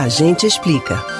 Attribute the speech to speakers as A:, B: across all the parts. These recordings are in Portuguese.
A: A gente explica.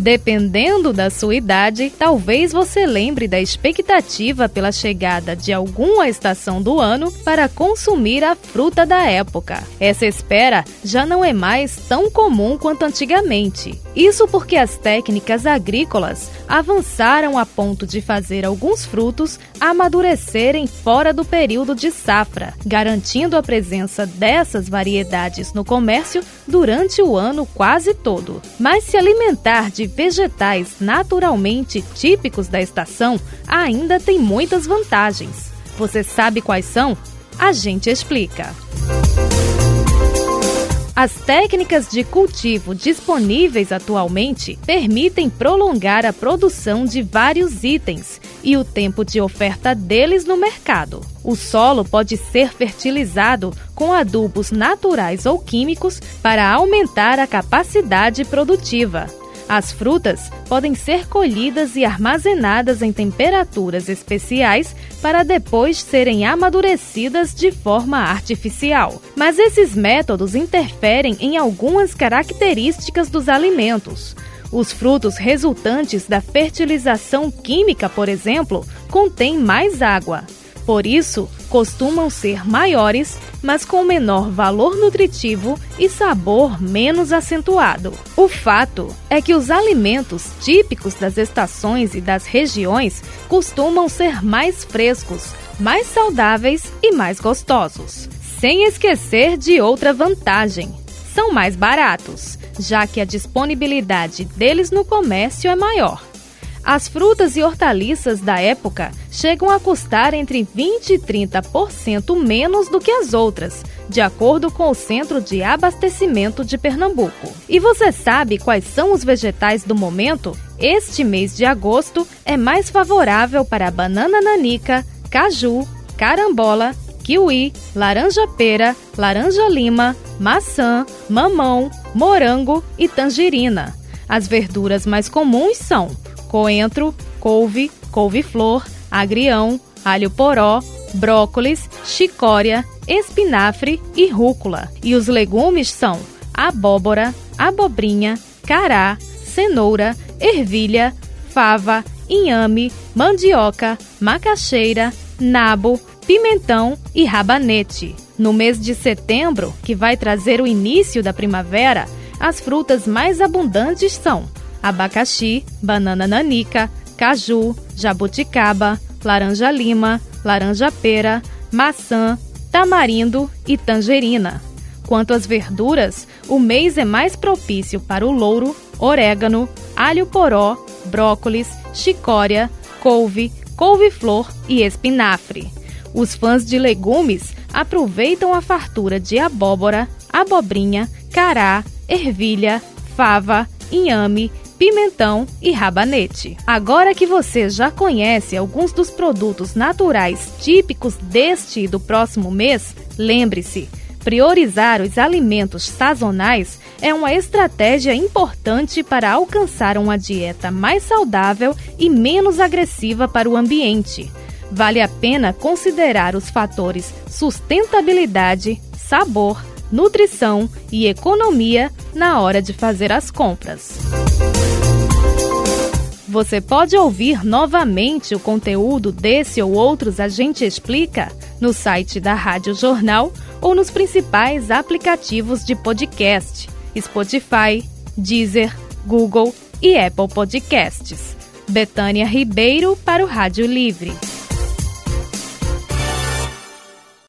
B: Dependendo da sua idade, talvez você lembre da expectativa pela chegada de alguma estação do ano para consumir a fruta da época. Essa espera já não é mais tão comum quanto antigamente. Isso porque as técnicas agrícolas avançaram a ponto de fazer alguns frutos amadurecerem fora do período de safra, garantindo a presença dessas variedades no comércio durante o ano quase todo. Mas se alimentar de vegetais naturalmente típicos da estação ainda tem muitas vantagens. Você sabe quais são? A gente explica. As técnicas de cultivo disponíveis atualmente permitem prolongar a produção de vários itens e o tempo de oferta deles no mercado. O solo pode ser fertilizado com adubos naturais ou químicos para aumentar a capacidade produtiva. As frutas podem ser colhidas e armazenadas em temperaturas especiais para depois serem amadurecidas de forma artificial. Mas esses métodos interferem em algumas características dos alimentos. Os frutos resultantes da fertilização química, por exemplo, contêm mais água. Por isso, costumam ser maiores, mas com menor valor nutritivo e sabor menos acentuado. O fato é que os alimentos típicos das estações e das regiões costumam ser mais frescos, mais saudáveis e mais gostosos. Sem esquecer de outra vantagem: são mais baratos, já que a disponibilidade deles no comércio é maior. As frutas e hortaliças da época chegam a custar entre 20 e 30% menos do que as outras, de acordo com o Centro de Abastecimento de Pernambuco. E você sabe quais são os vegetais do momento? Este mês de agosto é mais favorável para banana nanica, caju, carambola, kiwi, laranja-pera, laranja-lima, maçã, mamão, morango e tangerina. As verduras mais comuns são coentro, couve, couve-flor, agrião, alho-poró, brócolis, chicória, espinafre e rúcula. E os legumes são abóbora, abobrinha, cará, cenoura, ervilha, fava, inhame, mandioca, macaxeira, nabo, pimentão e rabanete. No mês de setembro, que vai trazer o início da primavera, as frutas mais abundantes são abacaxi, banana nanica, caju, jabuticaba, laranja-lima, laranja-pera, maçã, tamarindo e tangerina. Quanto às verduras, o mês é mais propício para o louro, orégano, alho-poró, brócolis, chicória, couve, couve-flor e espinafre. Os fãs de legumes aproveitam a fartura de abóbora, abobrinha, cará, ervilha, fava, inhame, pimentão e rabanete. Agora que você já conhece alguns dos produtos naturais típicos deste e do próximo mês, lembre-se, priorizar os alimentos sazonais é uma estratégia importante para alcançar uma dieta mais saudável e menos agressiva para o ambiente. Vale a pena considerar os fatores sustentabilidade, sabor, nutrição e economia na hora de fazer as compras. Você pode ouvir novamente o conteúdo desse ou outros A Gente Explica no site da Rádio Jornal ou nos principais aplicativos de podcast: Spotify, Deezer, Google e Apple Podcasts. Betânia Ribeiro para o Rádio Livre.